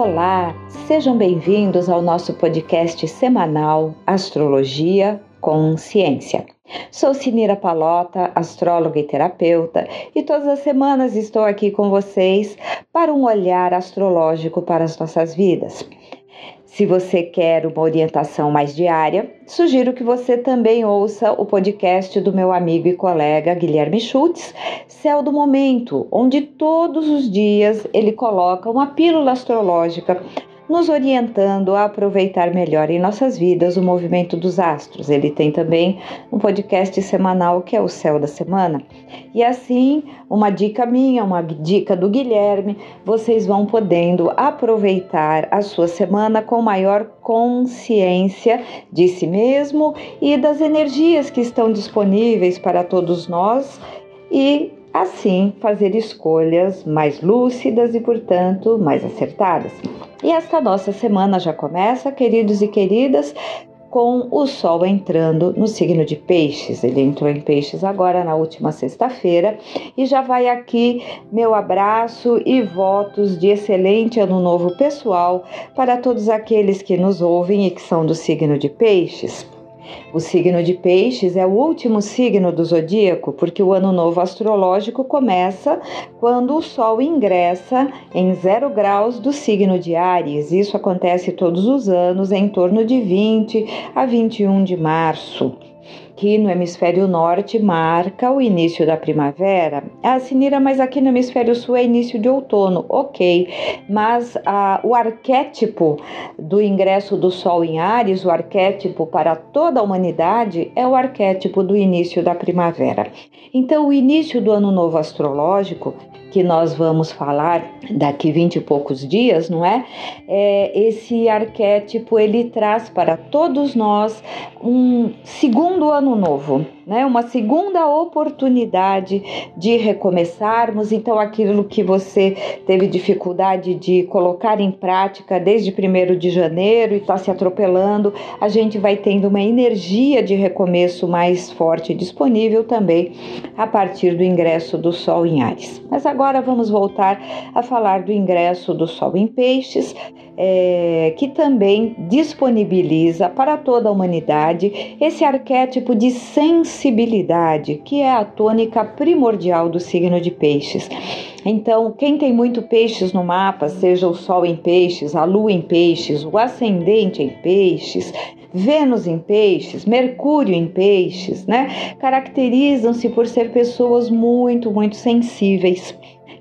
Olá, sejam bem-vindos ao nosso podcast semanal Astrologia com Ciência. Sou Sinira Palota, astróloga e terapeuta, e todas as semanas estou aqui com vocês para um olhar astrológico para as nossas vidas. Se você quer uma orientação mais diária, sugiro que você também ouça o podcast do meu amigo e colega Guilherme Schultz, Céu do Momento, onde todos os dias ele coloca uma pílula astrológica nos orientando a aproveitar melhor em nossas vidas o movimento dos astros. Ele tem também um podcast semanal que é o Céu da Semana. E assim, uma dica minha, uma dica do Guilherme, vocês vão podendo aproveitar a sua semana com maior consciência de si mesmo e das energias que estão disponíveis para todos nós e assim fazer escolhas mais lúcidas e, portanto, mais acertadas. E esta nossa semana já começa, queridos e queridas, com o Sol entrando no signo de Peixes. Ele entrou em Peixes agora na última sexta-feira e já vai aqui meu abraço e votos de excelente ano novo pessoal para todos aqueles que nos ouvem e que são do signo de Peixes. O signo de Peixes é o último signo do zodíaco, porque o ano novo astrológico começa quando o Sol ingressa em zero graus do signo de Ares. Isso acontece todos os anos, em torno de 20 a 21 de março aqui no hemisfério norte marca o início da primavera. Ah, Sinira, mas aqui no hemisfério sul é início de outono. Ok, mas ah, o arquétipo do ingresso do Sol em Ares, o arquétipo para toda a humanidade, é o arquétipo do início da primavera. Então, o início do ano novo astrológico que nós vamos falar daqui vinte e poucos dias, não é? é? Esse arquétipo ele traz para todos nós um segundo ano novo né? Uma segunda oportunidade de recomeçarmos. Então, aquilo que você teve dificuldade de colocar em prática desde 1 de janeiro e está se atropelando, a gente vai tendo uma energia de recomeço mais forte disponível também a partir do ingresso do Sol em Ares. Mas agora vamos voltar a falar do ingresso do Sol em Peixes é, que também disponibiliza para toda a humanidade esse arquétipo de sensibilidade, que é a tônica primordial do signo de Peixes. Então, quem tem muito peixes no mapa, seja o Sol em peixes, a Lua em peixes, o ascendente em peixes, Vênus em peixes, Mercúrio em peixes, né? Caracterizam-se por ser pessoas muito, muito sensíveis.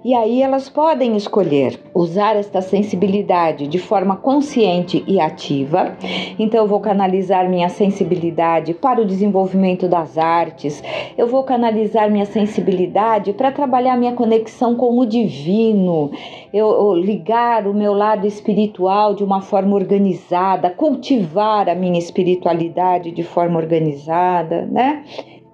E aí elas podem escolher usar esta sensibilidade de forma consciente e ativa. Então eu vou canalizar minha sensibilidade para o desenvolvimento das artes. Eu vou canalizar minha sensibilidade para trabalhar minha conexão com o divino. Eu, eu ligar o meu lado espiritual de uma forma organizada, cultivar a minha espiritualidade de forma organizada, né?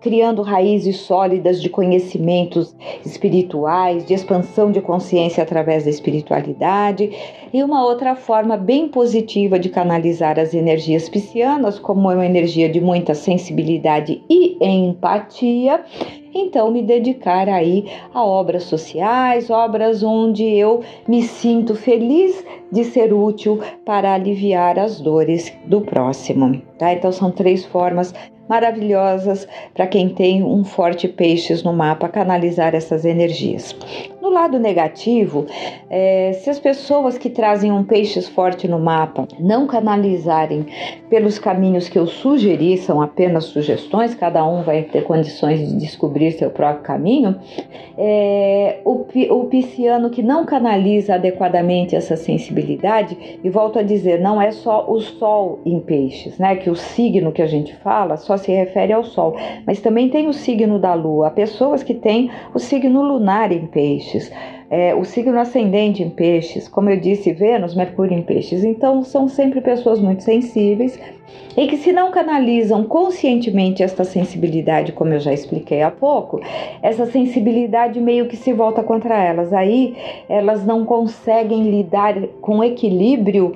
Criando raízes sólidas de conhecimentos espirituais, de expansão de consciência através da espiritualidade, e uma outra forma bem positiva de canalizar as energias piscianas, como é uma energia de muita sensibilidade e empatia, então me dedicar aí a obras sociais, obras onde eu me sinto feliz de ser útil para aliviar as dores do próximo, tá? Então são três formas maravilhosas para quem tem um forte peixes no mapa canalizar essas energias. No lado negativo, é, se as pessoas que trazem um peixes forte no mapa não canalizarem pelos caminhos que eu sugeri, são apenas sugestões, cada um vai ter condições de descobrir seu próprio caminho, é, o, o pisciano que não canaliza adequadamente essa sensibilidade, e volto a dizer, não é só o sol em peixes, né? Que o signo que a gente fala só se refere ao sol, mas também tem o signo da lua, há pessoas que têm o signo lunar em peixes é, o signo ascendente em peixes, como eu disse, Vênus, Mercúrio em peixes. Então, são sempre pessoas muito sensíveis e que, se não canalizam conscientemente esta sensibilidade, como eu já expliquei há pouco, essa sensibilidade meio que se volta contra elas. Aí, elas não conseguem lidar com equilíbrio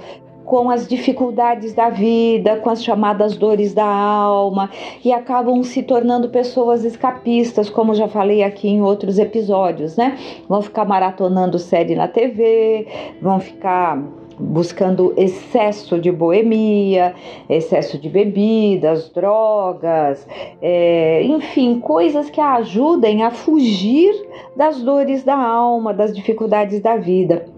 com as dificuldades da vida, com as chamadas dores da alma e acabam se tornando pessoas escapistas, como já falei aqui em outros episódios, né? Vão ficar maratonando série na TV, vão ficar buscando excesso de boemia, excesso de bebidas, drogas, é, enfim, coisas que a ajudem a fugir das dores da alma, das dificuldades da vida.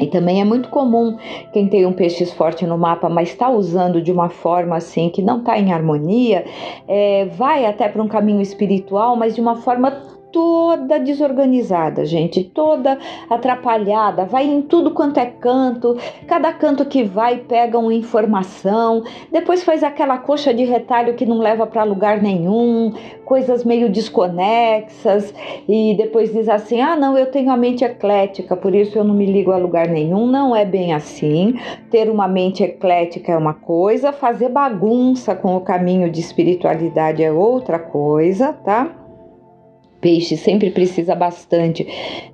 E também é muito comum quem tem um peixe forte no mapa, mas está usando de uma forma assim que não está em harmonia, é, vai até para um caminho espiritual, mas de uma forma toda desorganizada, gente, toda atrapalhada, vai em tudo quanto é canto, cada canto que vai pega uma informação, depois faz aquela coxa de retalho que não leva para lugar nenhum, coisas meio desconexas e depois diz assim: "Ah, não, eu tenho a mente eclética, por isso eu não me ligo a lugar nenhum". Não é bem assim. Ter uma mente eclética é uma coisa, fazer bagunça com o caminho de espiritualidade é outra coisa, tá? Peixe sempre precisa bastante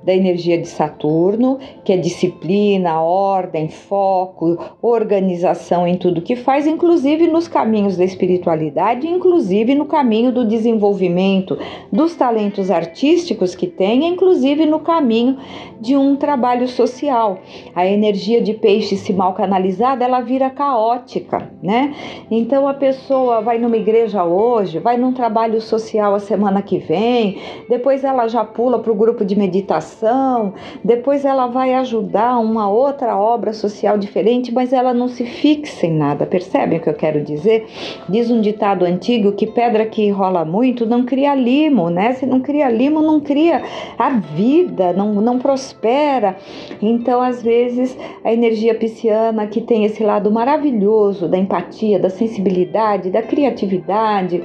da energia de Saturno, que é disciplina, ordem, foco, organização em tudo que faz, inclusive nos caminhos da espiritualidade, inclusive no caminho do desenvolvimento dos talentos artísticos que tem, inclusive no caminho de um trabalho social. A energia de peixe, se mal canalizada, ela vira caótica, né? Então a pessoa vai numa igreja hoje, vai num trabalho social a semana que vem depois ela já pula para o grupo de meditação, depois ela vai ajudar uma outra obra social diferente, mas ela não se fixa em nada. Percebem o que eu quero dizer? Diz um ditado antigo que pedra que rola muito não cria limo, né? Se não cria limo, não cria a vida, não, não prospera. Então, às vezes, a energia pisciana que tem esse lado maravilhoso da empatia, da sensibilidade, da criatividade,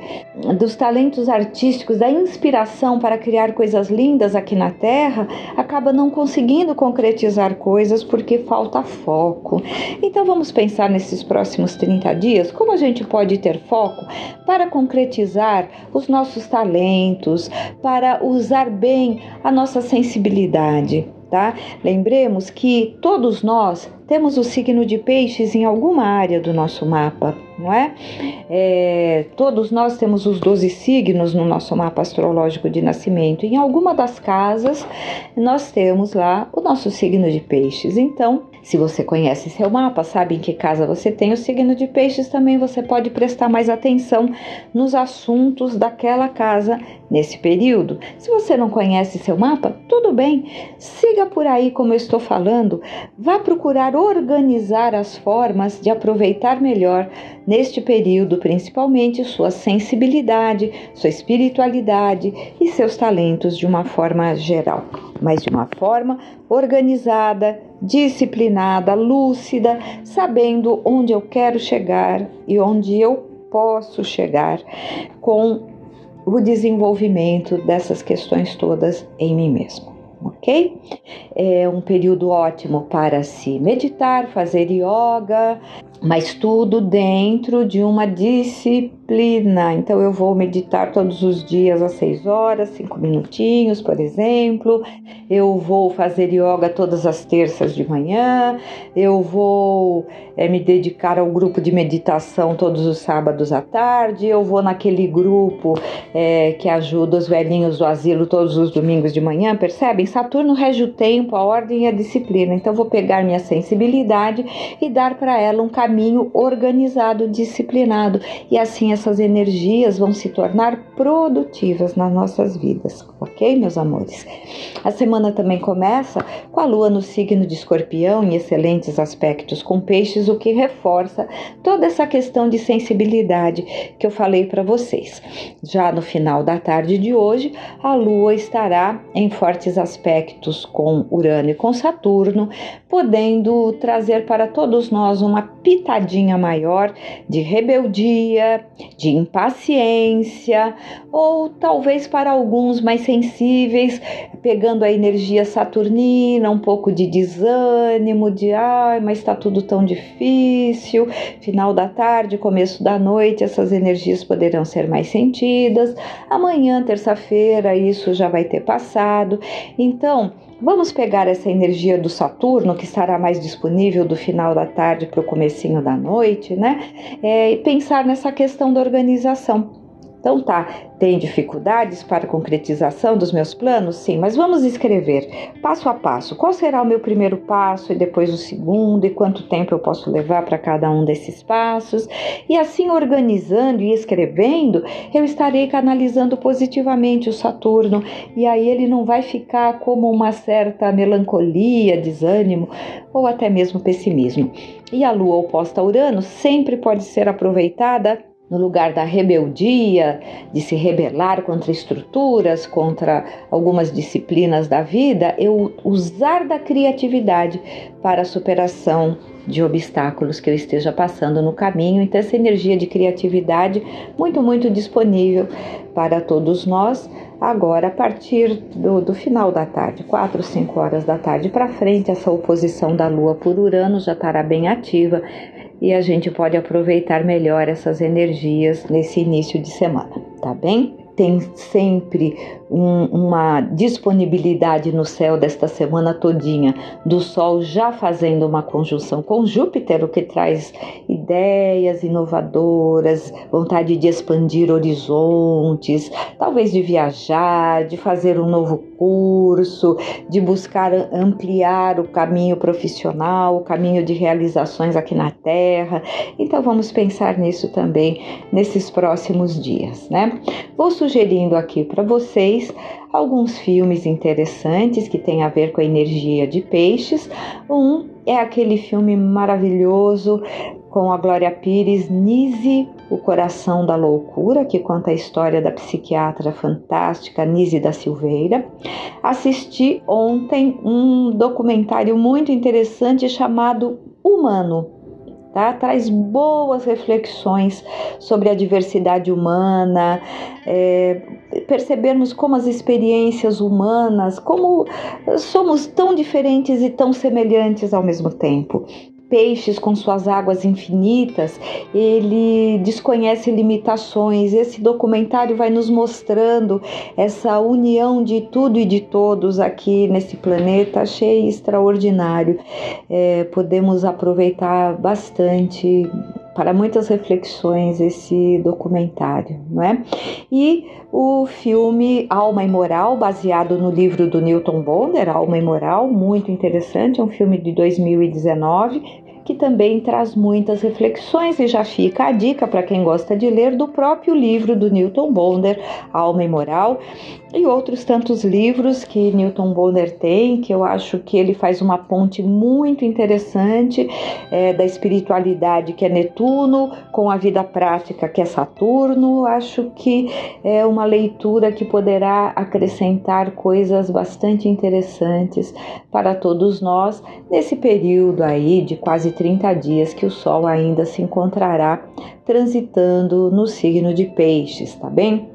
dos talentos artísticos, da inspiração para criar coisas lindas aqui na Terra, acaba não conseguindo concretizar coisas porque falta foco. Então vamos pensar nesses próximos 30 dias como a gente pode ter foco para concretizar os nossos talentos, para usar bem a nossa sensibilidade. Tá? Lembremos que todos nós temos o signo de peixes em alguma área do nosso mapa, não é? é? Todos nós temos os 12 signos no nosso mapa astrológico de nascimento. Em alguma das casas, nós temos lá o nosso signo de peixes. Então, se você conhece seu mapa, sabe em que casa você tem o signo de peixes, também você pode prestar mais atenção nos assuntos daquela casa nesse período. Se você não conhece seu mapa, tudo bem, siga por aí como eu estou falando, vá procurar organizar as formas de aproveitar melhor neste período, principalmente sua sensibilidade, sua espiritualidade e seus talentos de uma forma geral, mas de uma forma organizada, disciplinada, lúcida, sabendo onde eu quero chegar e onde eu posso chegar com o desenvolvimento dessas questões todas em mim mesmo. Ok? É um período ótimo para se meditar, fazer yoga, mas tudo dentro de uma disciplina. Então, eu vou meditar todos os dias às 6 horas, 5 minutinhos, por exemplo. Eu vou fazer yoga todas as terças de manhã. Eu vou é, me dedicar ao grupo de meditação todos os sábados à tarde. Eu vou naquele grupo é, que ajuda os velhinhos do asilo todos os domingos de manhã. Percebem? Saturno rege o tempo, a ordem e a disciplina. Então, vou pegar minha sensibilidade e dar para ela um caminho caminho organizado, disciplinado, e assim essas energias vão se tornar produtivas nas nossas vidas, ok, meus amores? A semana também começa com a lua no signo de escorpião em excelentes aspectos com peixes, o que reforça toda essa questão de sensibilidade que eu falei para vocês. Já no final da tarde de hoje, a lua estará em fortes aspectos com Urano e com Saturno, podendo trazer para todos nós uma pitadinha maior de rebeldia, de impaciência, ou talvez para alguns mais sensíveis, pegando a energia saturnina, um pouco de desânimo, de ai, mas está tudo tão difícil. Final da tarde, começo da noite, essas energias poderão ser mais sentidas. Amanhã, terça-feira, isso já vai ter passado. Então, Vamos pegar essa energia do Saturno, que estará mais disponível do final da tarde para o comecinho da noite, né? É, e pensar nessa questão da organização Então tá, tem dificuldades para a concretização dos meus planos? Sim, mas vamos escrever passo a passo. Qual será o meu primeiro passo e depois o segundo e quanto tempo eu posso levar para cada um desses passos? E assim organizando e escrevendo, eu estarei canalizando positivamente o Saturno e aí ele não vai ficar como uma certa melancolia, desânimo ou até mesmo pessimismo. E a lua oposta a Urano sempre pode ser aproveitada no lugar da rebeldia, de se rebelar contra estruturas, contra algumas disciplinas da vida, eu usar da criatividade para a superação de obstáculos que eu esteja passando no caminho. Então, essa energia de criatividade muito, muito disponível para todos nós. Agora, a partir do, do final da tarde, 4, 5 horas da tarde para frente, essa oposição da Lua por Urano já estará bem ativa e a gente pode aproveitar melhor essas energias nesse início de semana, tá bem? Tem sempre um, uma disponibilidade no céu desta semana todinha do Sol já fazendo uma conjunção com Júpiter, o que traz ideias inovadoras, vontade de expandir horizontes, talvez de viajar, de fazer um novo curso, de buscar ampliar o caminho profissional, o caminho de realizações aqui na Terra. Então vamos pensar nisso também nesses próximos dias, né? Vou sugerindo aqui para vocês alguns filmes interessantes que têm a ver com a energia de peixes. Um é aquele filme maravilhoso com a Glória Pires, Nise, O Coração da Loucura, que conta a história da psiquiatra fantástica Nise da Silveira. Assisti ontem um documentário muito interessante chamado Humano, Tá? Traz boas reflexões sobre a diversidade humana, é, percebermos como as experiências humanas, como somos tão diferentes e tão semelhantes ao mesmo tempo peixes com suas águas infinitas, ele desconhece limitações. Esse documentário vai nos mostrando essa união de tudo e de todos aqui nesse planeta. Achei extraordinário. É, podemos aproveitar bastante para muitas reflexões esse documentário, não é? E o filme Alma e Moral, baseado no livro do Newton Bonder, Alma e Moral, muito interessante, é um filme de 2019, que também traz muitas reflexões e já fica a dica para quem gosta de ler do próprio livro do Newton Bonder, Alma e Moral, e outros tantos livros que Newton Bonner tem, que eu acho que ele faz uma ponte muito interessante é, da espiritualidade que é Netuno com a vida prática que é Saturno. Acho que é uma leitura que poderá acrescentar coisas bastante interessantes para todos nós nesse período aí de quase 30 dias que o Sol ainda se encontrará transitando no signo de Peixes, tá bem?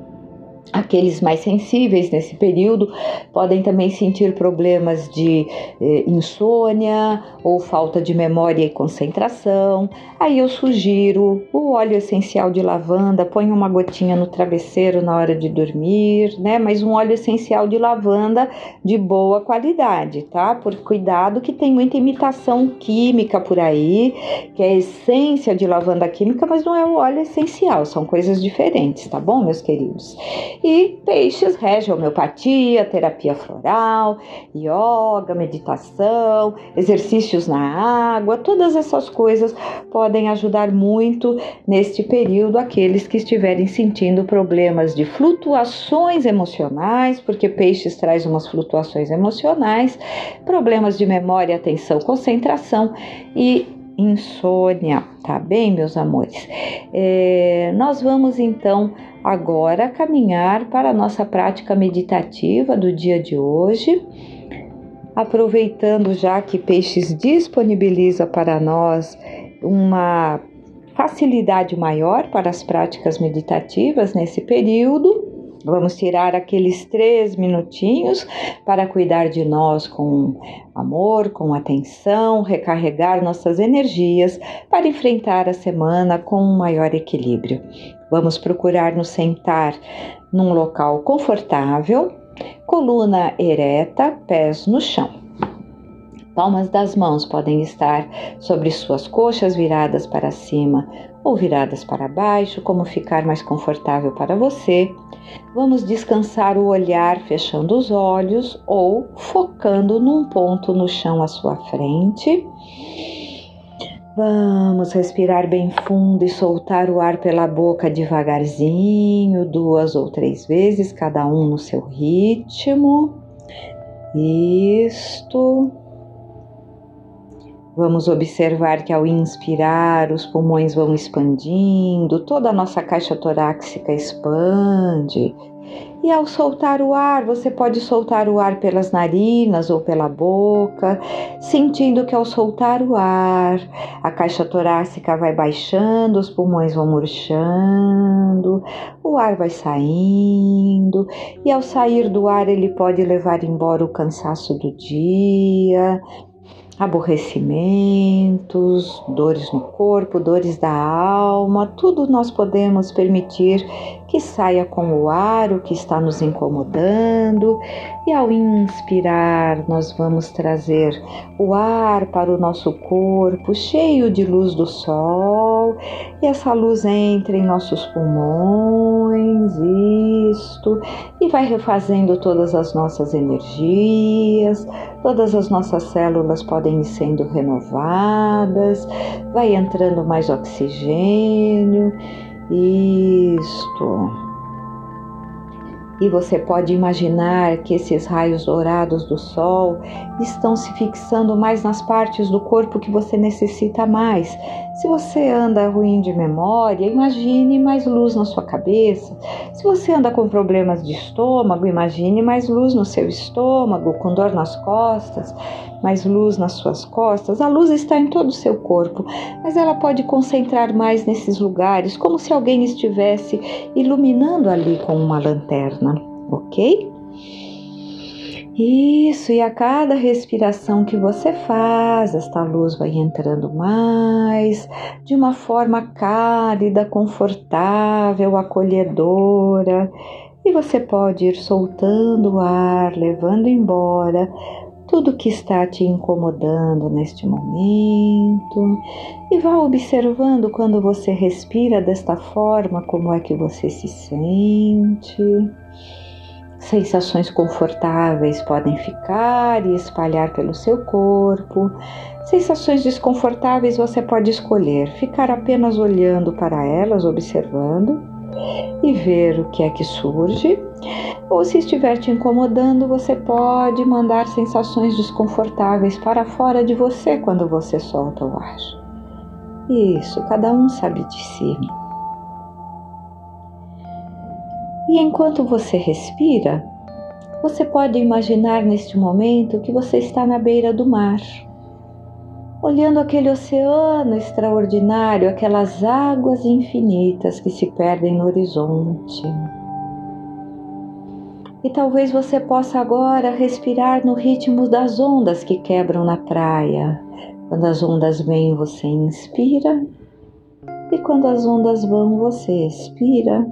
Aqueles mais sensíveis nesse período podem também sentir problemas de eh, insônia ou falta de memória e concentração. Aí eu sugiro o óleo essencial de lavanda, põe uma gotinha no travesseiro na hora de dormir, né? Mas um óleo essencial de lavanda de boa qualidade, tá? Por cuidado que tem muita imitação química por aí, que é a essência de lavanda química, mas não é o óleo essencial, são coisas diferentes, tá bom, meus queridos? E peixes rege homeopatia, terapia floral, yoga, meditação, exercícios na água, todas essas coisas podem ajudar muito neste período aqueles que estiverem sentindo problemas de flutuações emocionais, porque peixes traz umas flutuações emocionais, problemas de memória, atenção, concentração e insônia, tá bem, meus amores? É, nós vamos então agora caminhar para a nossa prática meditativa do dia de hoje, aproveitando já que Peixes disponibiliza para nós uma facilidade maior para as práticas meditativas nesse período. Vamos tirar aqueles três minutinhos para cuidar de nós com amor, com atenção, recarregar nossas energias para enfrentar a semana com um maior equilíbrio. Vamos procurar nos sentar num local confortável, coluna ereta, pés no chão. Palmas das mãos podem estar sobre suas coxas viradas para cima ou viradas para baixo, como ficar mais confortável para você. Vamos descansar o olhar fechando os olhos ou focando num ponto no chão à sua frente. Vamos respirar bem fundo e soltar o ar pela boca devagarzinho, duas ou três vezes, cada um no seu ritmo. Isto. Vamos observar que ao inspirar, os pulmões vão expandindo, toda a nossa caixa torácica expande. E ao soltar o ar, você pode soltar o ar pelas narinas ou pela boca, sentindo que ao soltar o ar, a caixa torácica vai baixando, os pulmões vão murchando, o ar vai saindo, e ao sair do ar, ele pode levar embora o cansaço do dia, aborrecimentos, dores no corpo, dores da alma, tudo nós podemos permitir que saia com o ar o que está nos incomodando, e ao inspirar, nós vamos trazer o ar para o nosso corpo cheio de luz do sol, e essa luz entra em nossos pulmões, isto, e vai refazendo todas as nossas energias, todas as nossas células podem ir sendo renovadas, vai entrando mais oxigênio isto. E você pode imaginar que esses raios dourados do sol estão se fixando mais nas partes do corpo que você necessita mais, se você anda ruim de memória, imagine mais luz na sua cabeça. Se você anda com problemas de estômago, imagine mais luz no seu estômago, com dor nas costas, mais luz nas suas costas. A luz está em todo o seu corpo, mas ela pode concentrar mais nesses lugares, como se alguém estivesse iluminando ali com uma lanterna, ok? Isso, e a cada respiração que você faz, esta luz vai entrando mais de uma forma cálida, confortável, acolhedora. E você pode ir soltando o ar, levando embora tudo que está te incomodando neste momento. E vá observando quando você respira desta forma, como é que você se sente. Sensações confortáveis podem ficar e espalhar pelo seu corpo. Sensações desconfortáveis você pode escolher ficar apenas olhando para elas, observando e ver o que é que surge. Ou se estiver te incomodando, você pode mandar sensações desconfortáveis para fora de você quando você solta o ar. Isso, cada um sabe de si. E enquanto você respira, você pode imaginar neste momento que você está na beira do mar, olhando aquele oceano extraordinário, aquelas águas infinitas que se perdem no horizonte. E talvez você possa agora respirar no ritmo das ondas que quebram na praia. Quando as ondas vêm, você inspira, e quando as ondas vão, você expira.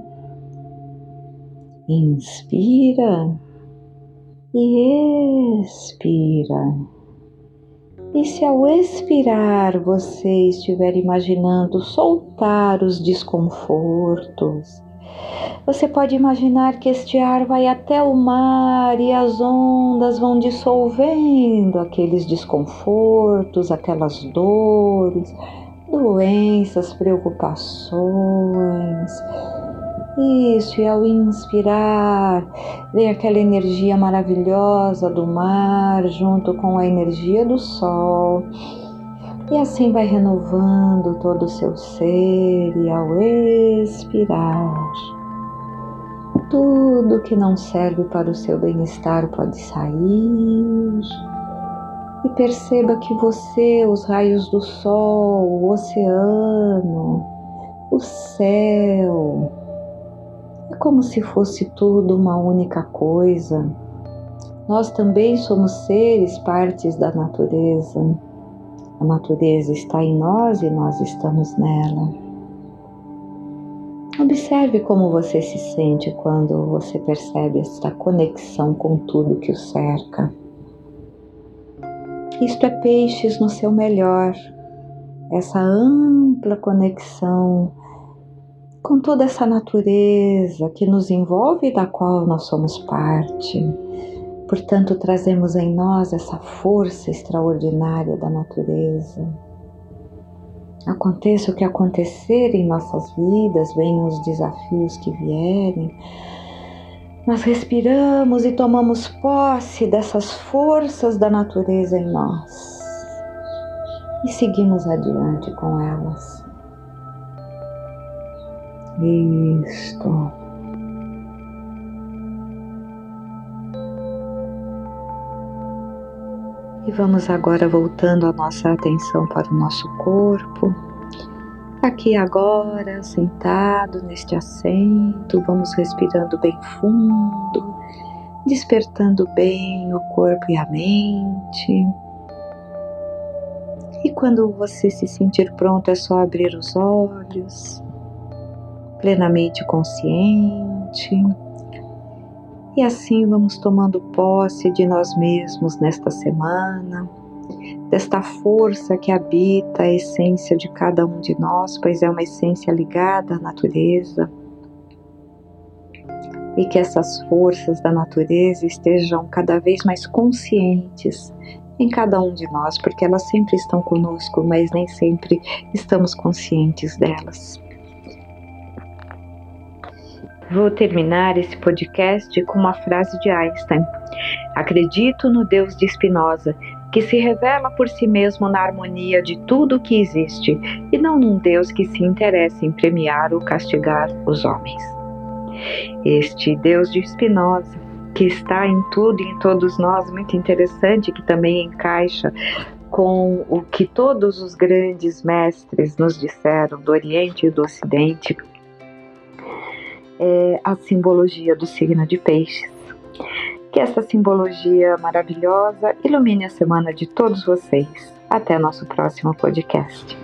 Inspira e expira. E se ao expirar você estiver imaginando soltar os desconfortos, você pode imaginar que este ar vai até o mar e as ondas vão dissolvendo aqueles desconfortos, aquelas dores, doenças, preocupações isso, e ao inspirar, vem aquela energia maravilhosa do mar junto com a energia do sol. E assim vai renovando todo o seu ser, e ao expirar, tudo que não serve para o seu bem-estar pode sair. E perceba que você, os raios do sol, o oceano, o céu, é como se fosse tudo uma única coisa. Nós também somos seres, partes da natureza. A natureza está em nós e nós estamos nela. Observe como você se sente quando você percebe esta conexão com tudo que o cerca. Isto é peixes no seu melhor, essa ampla conexão com toda essa natureza que nos envolve e da qual nós somos parte. Portanto, trazemos em nós essa força extraordinária da natureza. Aconteça o que acontecer em nossas vidas, venham os desafios que vierem, nós respiramos e tomamos posse dessas forças da natureza em nós e seguimos adiante com elas. Isto. E vamos agora voltando a nossa atenção para o nosso corpo. Aqui agora, sentado neste assento, vamos respirando bem fundo, despertando bem o corpo e a mente. E quando você se sentir pronto, é só abrir os olhos plenamente consciente. E assim vamos tomando posse de nós mesmos nesta semana, desta força que habita a essência de cada um de nós, pois é uma essência ligada à natureza. E que essas forças da natureza estejam cada vez mais conscientes em cada um de nós, porque elas sempre estão conosco, mas nem sempre estamos conscientes delas. Vou terminar esse podcast com uma frase de Einstein. Acredito no Deus de Spinoza, que se revela por si mesmo na harmonia de tudo o que existe, e não num Deus que se interessa em premiar ou castigar os homens. Este Deus de Spinoza, que está em tudo e em todos nós, muito interessante, que também encaixa com o que todos os grandes mestres nos disseram do Oriente e do Ocidente, é a simbologia do signo de Peixes. Que essa simbologia maravilhosa ilumine a semana de todos vocês. Até nosso próximo podcast.